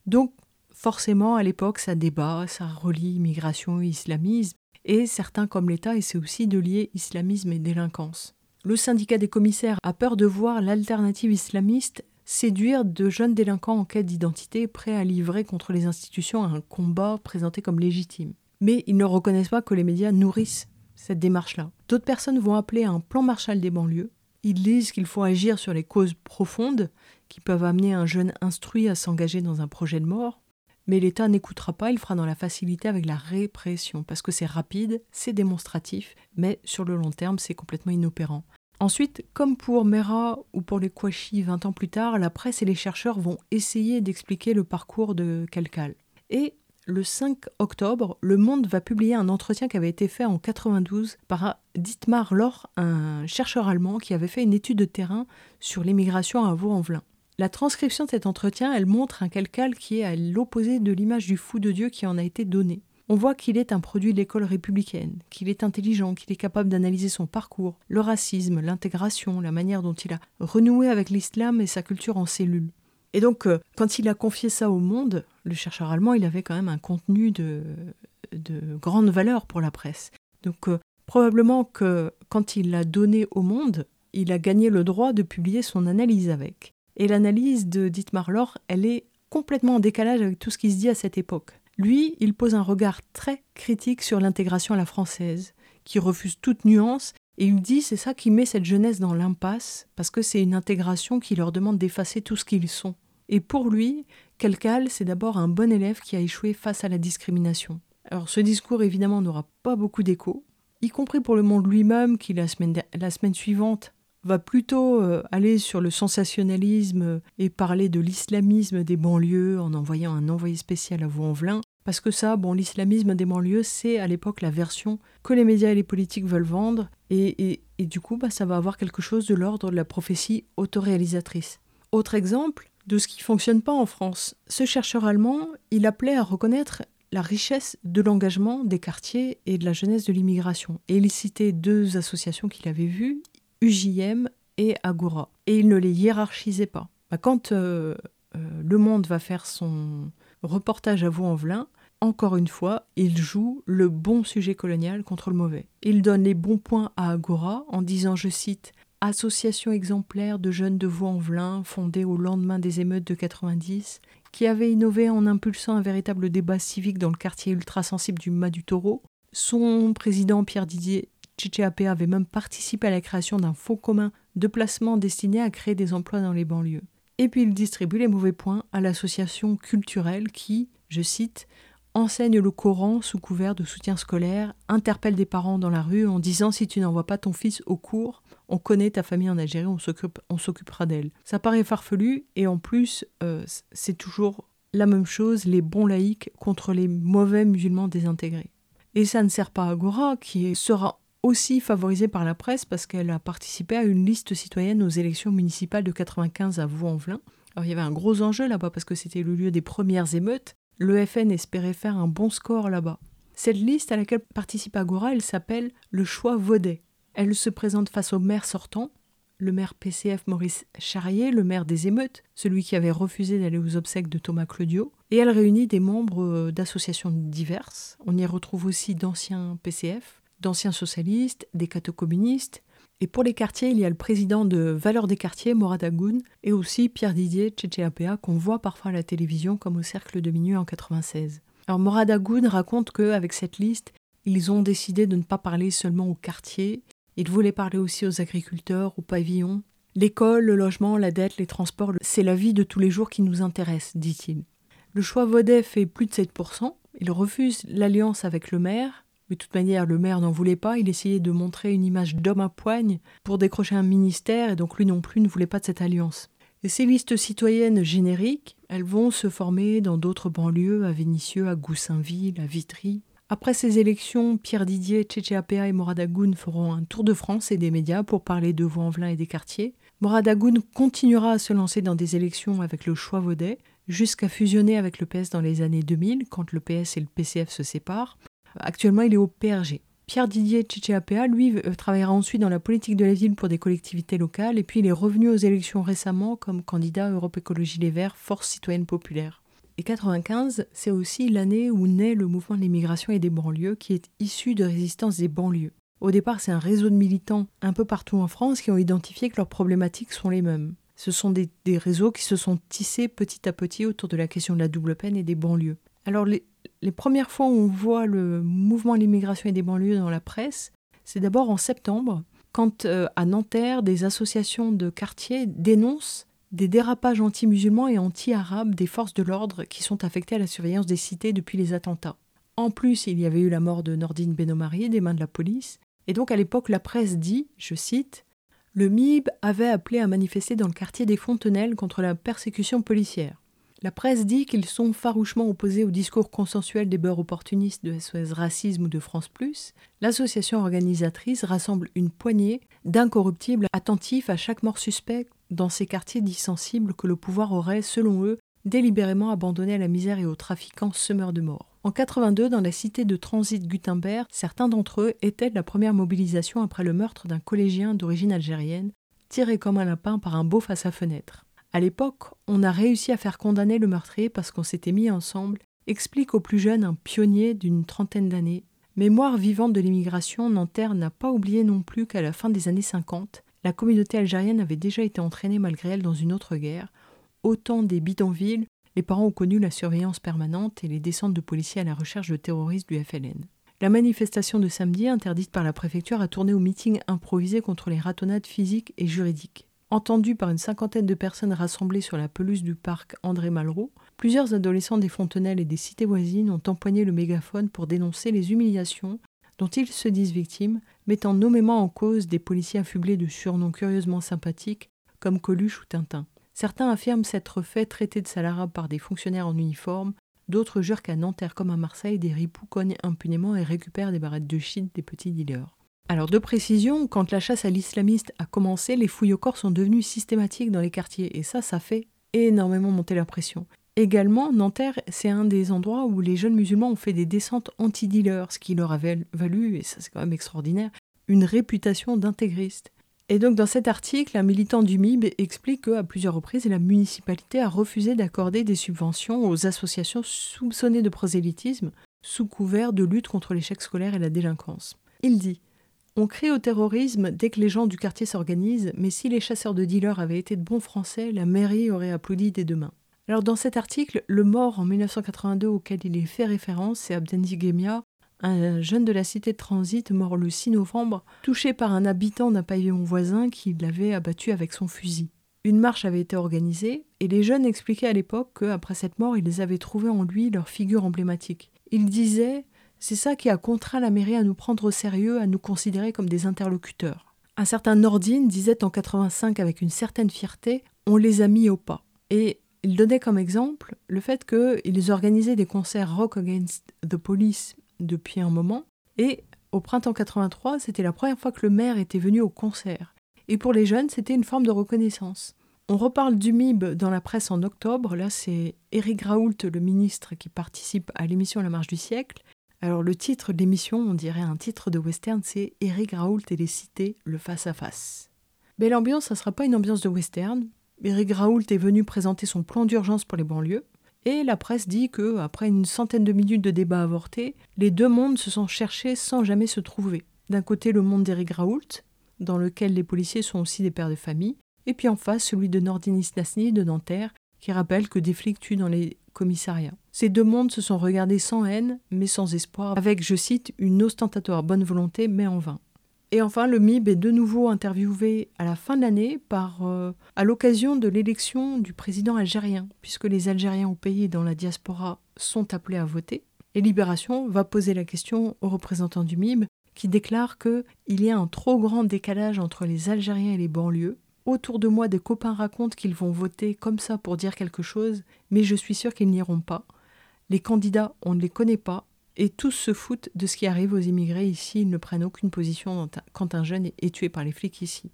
Donc, forcément, à l'époque, ça débat, ça relie immigration et islamisme, et certains comme l'État essaient aussi de lier islamisme et délinquance. Le syndicat des commissaires a peur de voir l'alternative islamiste séduire de jeunes délinquants en quête d'identité prêts à livrer contre les institutions un combat présenté comme légitime. Mais ils ne reconnaissent pas que les médias nourrissent cette démarche-là. D'autres personnes vont appeler à un plan Marshall des banlieues, ils disent qu'il faut agir sur les causes profondes qui peuvent amener un jeune instruit à s'engager dans un projet de mort. Mais l'État n'écoutera pas, il fera dans la facilité avec la répression, parce que c'est rapide, c'est démonstratif, mais sur le long terme, c'est complètement inopérant. Ensuite, comme pour Mera ou pour les Kouachi 20 ans plus tard, la presse et les chercheurs vont essayer d'expliquer le parcours de Kalkal. Et le 5 octobre, Le Monde va publier un entretien qui avait été fait en 92 par Dietmar Loch, un chercheur allemand qui avait fait une étude de terrain sur l'immigration à Vaux-en-Velin. La transcription de cet entretien, elle montre un calcal qui est à l'opposé de l'image du fou de Dieu qui en a été donnée. On voit qu'il est un produit de l'école républicaine, qu'il est intelligent, qu'il est capable d'analyser son parcours, le racisme, l'intégration, la manière dont il a renoué avec l'islam et sa culture en cellule. Et donc, euh, quand il a confié ça au monde, le chercheur allemand, il avait quand même un contenu de, de grande valeur pour la presse. Donc, euh, probablement que quand il l'a donné au monde, il a gagné le droit de publier son analyse avec. Et l'analyse de Dietmar Loch, elle est complètement en décalage avec tout ce qui se dit à cette époque. Lui, il pose un regard très critique sur l'intégration à la française, qui refuse toute nuance, et il dit c'est ça qui met cette jeunesse dans l'impasse, parce que c'est une intégration qui leur demande d'effacer tout ce qu'ils sont. Et pour lui, Kelkal, c'est d'abord un bon élève qui a échoué face à la discrimination. Alors ce discours évidemment n'aura pas beaucoup d'écho, y compris pour le monde lui-même qui la semaine, la semaine suivante va plutôt euh, aller sur le sensationnalisme et parler de l'islamisme des banlieues en envoyant un envoyé spécial à Vaux-en-Velin. Parce que ça, bon, l'islamisme des banlieues, c'est à l'époque la version que les médias et les politiques veulent vendre, et, du coup, bah, ça va avoir quelque chose de l'ordre de la prophétie autoréalisatrice. Autre exemple de ce qui fonctionne pas en France. Ce chercheur allemand, il appelait à reconnaître la richesse de l'engagement des quartiers et de la jeunesse de l'immigration. Et il citait deux associations qu'il avait vues, UJM et Agora. Et il ne les hiérarchisait pas. Bah, quand euh, euh, Le Monde va faire son reportage à Vaux-en-Velin, encore une fois, il joue le bon sujet colonial contre le mauvais. Il donne les bons points à Agora en disant, je cite, Association exemplaire de jeunes de Vaux-en-Velin, fondée au lendemain des émeutes de 90, qui avait innové en impulsant un véritable débat civique dans le quartier ultra-sensible du Mas du Taureau. Son président Pierre Didier Chicheape avait même participé à la création d'un fonds commun de placement destiné à créer des emplois dans les banlieues. Et puis il distribue les mauvais points à l'association culturelle qui, je cite, enseigne le Coran sous couvert de soutien scolaire, interpelle des parents dans la rue en disant si tu n'envoies pas ton fils au cours, on connaît ta famille en Algérie, on s'occupera d'elle. Ça paraît farfelu et en plus euh, c'est toujours la même chose, les bons laïcs contre les mauvais musulmans désintégrés. Et ça ne sert pas à Agora qui sera aussi favorisée par la presse parce qu'elle a participé à une liste citoyenne aux élections municipales de 95 à Vaux-en-Velin. Alors il y avait un gros enjeu là-bas parce que c'était le lieu des premières émeutes. Le FN espérait faire un bon score là-bas. Cette liste à laquelle participe Agora, elle s'appelle le choix Vaudet. Elle se présente face au maire sortant, le maire PCF Maurice Charrier, le maire des émeutes, celui qui avait refusé d'aller aux obsèques de Thomas Claudio, et elle réunit des membres euh, d'associations diverses. On y retrouve aussi d'anciens PCF, d'anciens socialistes, des cathocommunistes. Et pour les quartiers, il y a le président de Valeurs des quartiers, Morad Agoun, et aussi Pierre Didier Tchétchéapéa, qu'on voit parfois à la télévision comme au Cercle de Minuit en 96. Alors Morad Agoun raconte qu'avec cette liste, ils ont décidé de ne pas parler seulement aux quartiers, ils voulaient parler aussi aux agriculteurs, aux pavillons. L'école, le logement, la dette, les transports, c'est la vie de tous les jours qui nous intéresse, dit-il. Le choix Vaudet fait plus de 7%. Il refuse l'alliance avec le maire mais de toute manière, le maire n'en voulait pas, il essayait de montrer une image d'homme à poigne pour décrocher un ministère, et donc lui non plus ne voulait pas de cette alliance. Ces listes citoyennes génériques, elles vont se former dans d'autres banlieues, à Vénissieux, à Goussainville, à Vitry. Après ces élections, Pierre Didier, Tchétchéapéa et Moradagoun feront un tour de France et des médias pour parler de Vaux-en-Velin et des quartiers. Moradagoun continuera à se lancer dans des élections avec le choix Vaudet, jusqu'à fusionner avec le PS dans les années 2000, quand le PS et le PCF se séparent, Actuellement, il est au PRG. Pierre Didier Tchétchéapéa, lui, euh, travaillera ensuite dans la politique de la ville pour des collectivités locales et puis il est revenu aux élections récemment comme candidat à Europe Écologie Les Verts, Force citoyenne populaire. Et 95, c'est aussi l'année où naît le mouvement de l'immigration et des banlieues qui est issu de résistance des banlieues. Au départ, c'est un réseau de militants un peu partout en France qui ont identifié que leurs problématiques sont les mêmes. Ce sont des, des réseaux qui se sont tissés petit à petit autour de la question de la double peine et des banlieues. Alors les, les premières fois où on voit le mouvement de l'immigration et des banlieues dans la presse, c'est d'abord en septembre, quand euh, à Nanterre, des associations de quartiers dénoncent des dérapages anti-musulmans et anti-arabes des forces de l'ordre qui sont affectées à la surveillance des cités depuis les attentats. En plus, il y avait eu la mort de Nordine Benomari des mains de la police. Et donc à l'époque, la presse dit, je cite, Le MIB avait appelé à manifester dans le quartier des Fontenelles contre la persécution policière. La presse dit qu'ils sont farouchement opposés au discours consensuel des beurs opportunistes de SOS Racisme ou de France Plus. L'association organisatrice rassemble une poignée d'incorruptibles attentifs à chaque mort suspecte dans ces quartiers dissensibles que le pouvoir aurait, selon eux, délibérément abandonné à la misère et aux trafiquants semeurs de morts. En 82, dans la cité de transit Gutenberg, certains d'entre eux étaient de la première mobilisation après le meurtre d'un collégien d'origine algérienne, tiré comme un lapin par un beauf à sa fenêtre. À l'époque, on a réussi à faire condamner le meurtrier parce qu'on s'était mis ensemble, explique au plus jeune un pionnier d'une trentaine d'années. Mémoire vivante de l'immigration, Nanterre n'a pas oublié non plus qu'à la fin des années 50, la communauté algérienne avait déjà été entraînée malgré elle dans une autre guerre. Autant des bidonvilles, les parents ont connu la surveillance permanente et les descentes de policiers à la recherche de terroristes du FLN. La manifestation de samedi, interdite par la préfecture, a tourné au meeting improvisé contre les ratonnades physiques et juridiques. Entendu par une cinquantaine de personnes rassemblées sur la pelouse du parc André Malraux, plusieurs adolescents des Fontenelles et des cités voisines ont empoigné le mégaphone pour dénoncer les humiliations dont ils se disent victimes, mettant nommément en cause des policiers affublés de surnoms curieusement sympathiques comme Coluche ou Tintin. Certains affirment s'être fait traiter de salarabe par des fonctionnaires en uniforme, d'autres jurent qu'à Nanterre comme à Marseille, des ripoux cognent impunément et récupèrent des barrettes de shit des petits dealers. Alors de précision, quand la chasse à l'islamiste a commencé, les fouilles au corps sont devenues systématiques dans les quartiers, et ça, ça fait énormément monter la pression. Également, Nanterre, c'est un des endroits où les jeunes musulmans ont fait des descentes anti-dealers, ce qui leur avait valu, et ça c'est quand même extraordinaire, une réputation d'intégriste. Et donc dans cet article, un militant du MIB explique qu'à plusieurs reprises, la municipalité a refusé d'accorder des subventions aux associations soupçonnées de prosélytisme sous couvert de lutte contre l'échec scolaire et la délinquance. Il dit On crie au terrorisme dès que les gens du quartier s'organisent, mais si les chasseurs de dealers avaient été de bons Français, la mairie aurait applaudi dès demain. Alors dans cet article, le mort en 1982 auquel il est fait référence, c'est Abdenzi Gemia, un jeune de la cité de transit mort le 6 novembre, touché par un habitant d'un pavillon voisin qui l'avait abattu avec son fusil. Une marche avait été organisée, et les jeunes expliquaient à l'époque qu'après cette mort, ils avaient trouvé en lui leur figure emblématique. Ils disaient C'est ça qui a contraint la mairie à nous prendre au sérieux, à nous considérer comme des interlocuteurs. Un certain Nordine disait en 85 avec une certaine fierté On les a mis au pas. Et il donnait comme exemple le fait qu'ils organisaient des concerts rock against the police depuis un moment, et au printemps 83, c'était la première fois que le maire était venu au concert. Et pour les jeunes, c'était une forme de reconnaissance. On reparle du MIB dans la presse en octobre. Là, c'est Eric Raoult, le ministre, qui participe à l'émission La Marche du siècle. Alors, le titre de l'émission, on dirait un titre de western, c'est Eric Raoult et les cités, le face-à-face. Mais l'ambiance, ça ne sera pas une ambiance de western, Eric Raoult est venu présenter son plan d'urgence pour les banlieues. Et la presse dit que, après une centaine de minutes de débat avorté, les deux mondes se sont cherchés sans jamais se trouver. D'un côté, le monde d'Eric Raoult, dans lequel les policiers sont aussi des pères de famille, et puis en face, celui de Nordinis Nasni de Nanterre, qui rappelle que des flics tuent dans les commissariats. Ces deux mondes se sont regardés sans haine, mais sans espoir, avec, je cite, une ostentatoire bonne volonté, mais en vain. Et enfin, le MIB est de nouveau interviewé à la fin de l'année par, euh, à l'occasion de l'élection du président algérien, puisque les Algériens au pays et dans la diaspora sont appelés à voter. Et Libération va poser la question aux représentants du MIB qui déclarent qu'il y a un trop grand décalage entre les Algériens et les banlieues. Autour de moi, des copains racontent qu'ils vont voter comme ça pour dire quelque chose, mais je suis sûr qu'ils n'iront pas. Les candidats, on ne les connaît pas, et tous se foutent de ce qui arrive aux immigrés ici, ils ne prennent aucune position quand un jeune est tué par les flics ici.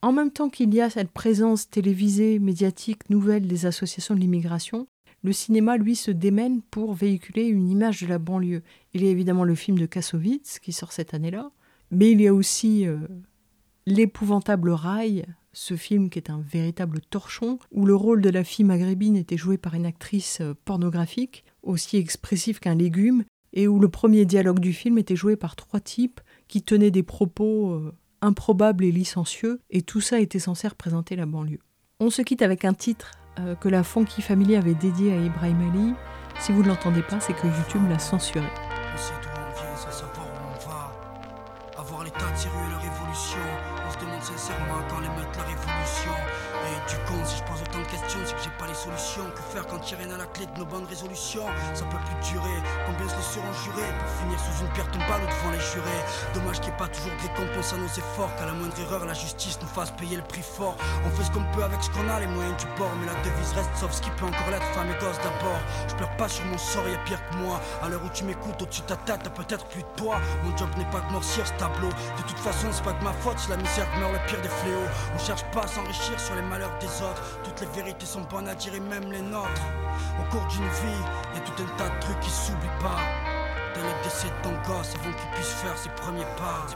En même temps qu'il y a cette présence télévisée, médiatique, nouvelle des associations de l'immigration, le cinéma, lui, se démène pour véhiculer une image de la banlieue. Il y a évidemment le film de Kassovitz qui sort cette année-là, mais il y a aussi euh, L'épouvantable rail, ce film qui est un véritable torchon, où le rôle de la fille maghrébine était joué par une actrice euh, pornographique, aussi expressive qu'un légume, et où le premier dialogue du film était joué par trois types qui tenaient des propos euh, improbables et licencieux, et tout ça était censé représenter la banlieue. On se quitte avec un titre euh, que la Funky Family avait dédié à Ibrahim Ali. Si vous ne l'entendez pas, c'est que YouTube l'a censuré. Quand il rien à la clé de nos bonnes résolutions. Ça peut plus durer, combien se seront jurés Pour finir sous une pierre tombale ou devant les jurés? Dommage qu'il n'y ait pas toujours de récompense à nos efforts Qu'à la moindre erreur la justice nous fasse payer le prix fort. On fait ce qu'on peut avec ce qu'on a, les moyens du bord Mais la devise reste sauf ce qui peut encore l'être, femme et gosse d'abord. Je pleure pas sur mon sort, y'a pire que moi. À l'heure où tu m'écoutes au-dessus de ta tête, t'as peut-être plus de poids. Mon job n'est pas de morcir ce tableau. De toute façon c'est pas de ma faute si la misère meurt le pire des fléaux. On cherche pas à s'enrichir sur les malheurs des autres. Toutes les vérités sont bonnes à dire et même les nôtres au cours d'une vie, y a tout un tas de trucs qui s'oublient pas. Dès le décès de ton gosse avant qu'il puisse faire. Ses premiers pas.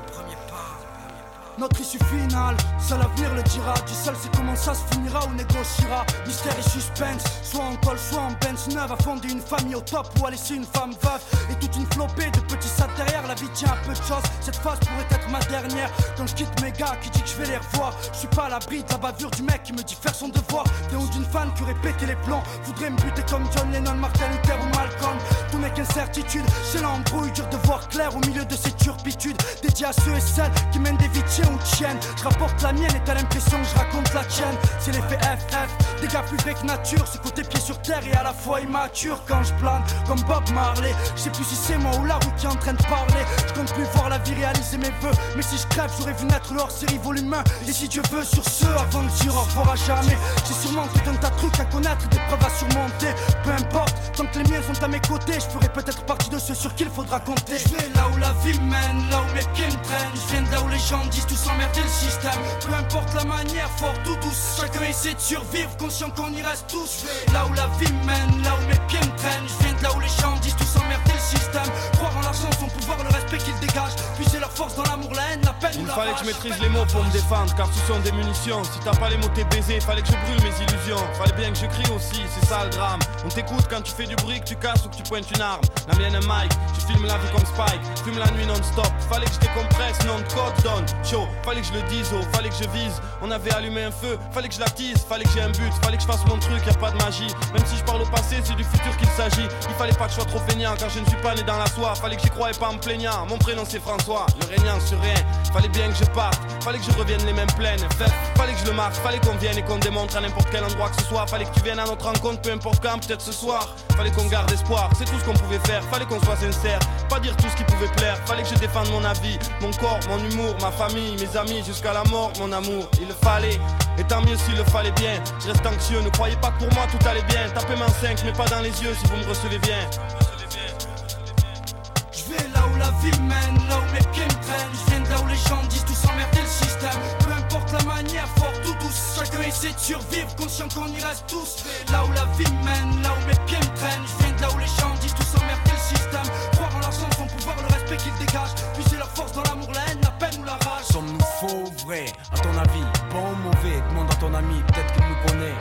Notre issue finale, seul l'avenir le dira. Du seul c'est comment ça se finira ou négociera. Mystère et suspense, soit en col, soit en Benz neuve. A fonder une famille au top ou à laisser une femme veuve. Et toute une flopée de petits sats derrière. La vie tient un peu de choses. Cette phase pourrait être ma dernière. Quand je quitte mes gars qui dit que je vais les revoir. Je suis pas à l'abri de la bavure du mec qui me dit faire son devoir. ou d'une fan qui aurait pété les plans. Voudrait me buter comme John Lennon, Martin Luther ou Malcolm. Tout mec incertitude, c'est l'embrouille, dur de voir clair au milieu de ces turpitudes. Dédié à ceux et celles qui mènent des vies Je rapporte la mienne et t'as l'impression que je raconte la tienne. C'est l'effet FF, des gars plus vrai que nature. Ce côté pied sur terre et à la fois immature quand je plane comme Bob Marley. Je sais plus si c'est moi ou la route qui est en train de parler. Je compte plus voir la vie réaliser mes vœux. Mais si je crève, j'aurais vu naître leur série volume 1. Et si Dieu veut, sur ce, avant de dire au revoir à jamais. J'ai sûrement tout un tas de trucs à connaître, des preuves à surmonter. Peu importe, tant que les miens sont à mes côtés, je ferai peut-être partie de ceux sur qui il faudra compter. Je vais là où la vie mène, là où mes pieds me traînent. Je viens de là où les gens disent tout s'emmerder le système. Peu importe la manière, fort ou douce, chacun essaie de survivre, conscient qu'on y reste tous. Là où la vie mène, là où mes pieds me traînent. Je viens de là où les gens disent tout s'emmerder le système. Croire en l'argent, son pouvoir, le respect qu'il dégage. Puiser leur force dans l'amour, la haine, la peine Il ou la fallait que je maîtrise les mots pour me défendre, car ce sont des munitions. Si t'as pas les mots, t'es baisé. Fallait que je brûle mes illusions. Fallait bien que je crie aussi, c'est ça le drame. On t'écoute quand tu fais du bruit, que tu casses ou que tu pointes une arme. La mienne un mic, je filme la vie comme Spike. Fume la nuit non-stop. Fallait que je décompresse, non de code donne. Fallait que je le dise, oh, fallait que je vise. On avait allumé un feu, fallait que je l'attise. Fallait que j'ai un but, fallait que je fasse mon truc, y a pas de magie. Même si je parle au passé, c'est du futur qu'il s'agit. Il fallait pas que je sois trop feignant, car je ne suis pas né dans la soie. Fallait que j'y croyais pas en plaignant. Mon prénom c'est François, le régnant sur rien. Fallait bien que je parte, fallait que je revienne les mêmes pleines. Fait, fallait que je le marque, fallait qu'on vienne et qu'on démontre à n'importe quel endroit que ce soit. Fallait que tu viennes à notre rencontre, peu importe quand, peut-être ce soir. Fallait qu'on garde espoir, c'est tout ce qu'on pouvait faire. Fallait qu'on soit sincère, pas dire tout ce qui pouvait plaire. Fallait que je défende mon avis, mon corps, mon humour, ma famille, mes amis, jusqu'à la mort, mon amour. Il le fallait, et tant mieux s'il le fallait bien. Je reste anxieux, ne croyez pas que pour moi tout allait bien. Tapez main 5, mais pas dans les yeux si vous me recevez bien. Je vais là où la vie mène, là où mes pieds me traînent. Je viens de là où les gens disent tout s'emmerder le système. Peu importe la manière, forte ou douce, chacun essaie de survivre, conscient qu'on y reste tous. Là où la vie mène, là où mes pieds me traînent. Je viens de là où les gens disent tout s'emmerder le système. Croire en l'argent, son pouvoir, le respect qu'il dégage. Puiser leur force dans l'amour, la haine, Sommes-nous faux ou vrai À ton avis, bon ou mauvais? Demande à ton ami, peut-être qu'il nous connaît.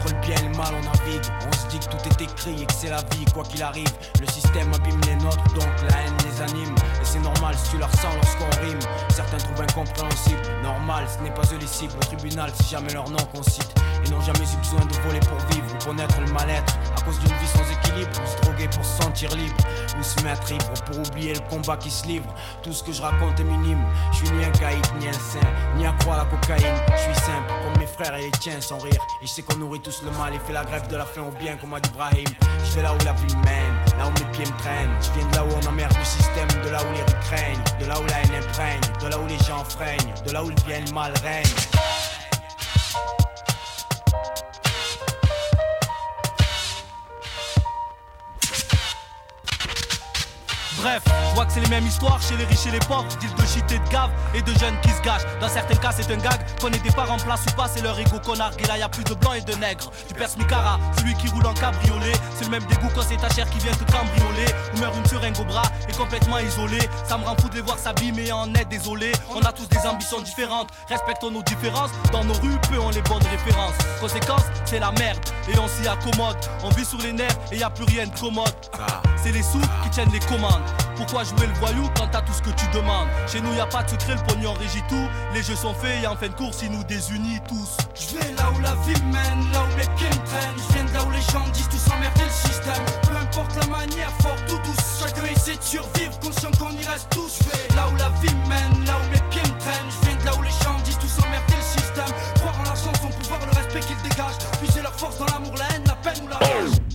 Entre le bien et le mal, on navigue. On se dit que tout est écrit et que c'est la vie, quoi qu'il arrive. Le système abîme les nôtres, donc la haine les anime. Et c'est normal si tu la ressens lorsqu'on rime. Certains trouvent incompréhensible. Normal, ce n'est pas eux les cibles. Au tribunal, si jamais leur nom qu'on cite. Ils n'ont jamais eu besoin de voler pour vivre ou connaître le mal-être. À cause d'une vie sans équilibre, ou se droguer pour se sentir libre. Ou se mettre ivre pour oublier le combat qui se livre. Tout ce que je raconte est minime. Je suis ni un caïd, ni un saint, ni à croire à la cocaïne. Je suis simple, comme mes frères et les tiens sans rire. Et je qu'on nourrit le mal et fait la grève de la faim au bien, comme a dit Brahim. Je vais là où la vie mène, là où mes pieds me traînent. Je viens de là où on emmerde le système, de là où les rues craignent, de là où la haine imprègne, de là où les gens freinent, de là où le bien le mal règne. Bref, vois que c'est les mêmes histoires chez les riches et les pauvres. Deal de shit et de gave et de jeunes qui se gâchent. Dans certains cas, c'est un gag. Qu'on ait des parents en place ou pas, c'est leur ego qu'on nargue. Et là, y a plus de blancs et de nègres. Tu perces Micara, celui qui roule en cabriolet. C'est le même dégoût quand c'est ta chair qui vient te cambrioler. Ou meurt une seringue au bras et complètement isolé. Ça me rend fou de les voir s'abîmer en est désolé. On a tous des ambitions différentes. Respectons nos différences. Dans nos rues, peu ont les bonnes références. Conséquence, c'est la merde. Et on s'y accommode. On vit sur les nerfs et y a plus rien de commode. C'est les sous qui tiennent les commandes. Pourquoi jouer le voyou quand t'as tout ce que tu demandes Chez nous y a pas de secret, le pognon régit tout. Les jeux sont faits et en fin de course, ils nous désunissent tous. Je vais là où la vie mène, là où mes pieds me traînent. Je viens de là où les gens disent tout s'emmerder le système. Peu importe la manière, forte ou douce, chacun essaie de survivre, conscient qu'on y reste tous. Je vais là où la vie mène, là où mes pieds me traînent. Je viens de là où les gens disent tout s'emmerder le système. Croire en l'argent, son pouvoir, le respect qu'il dégage. Puiser leur force dans l'amour, la haine, la peine ou la rage.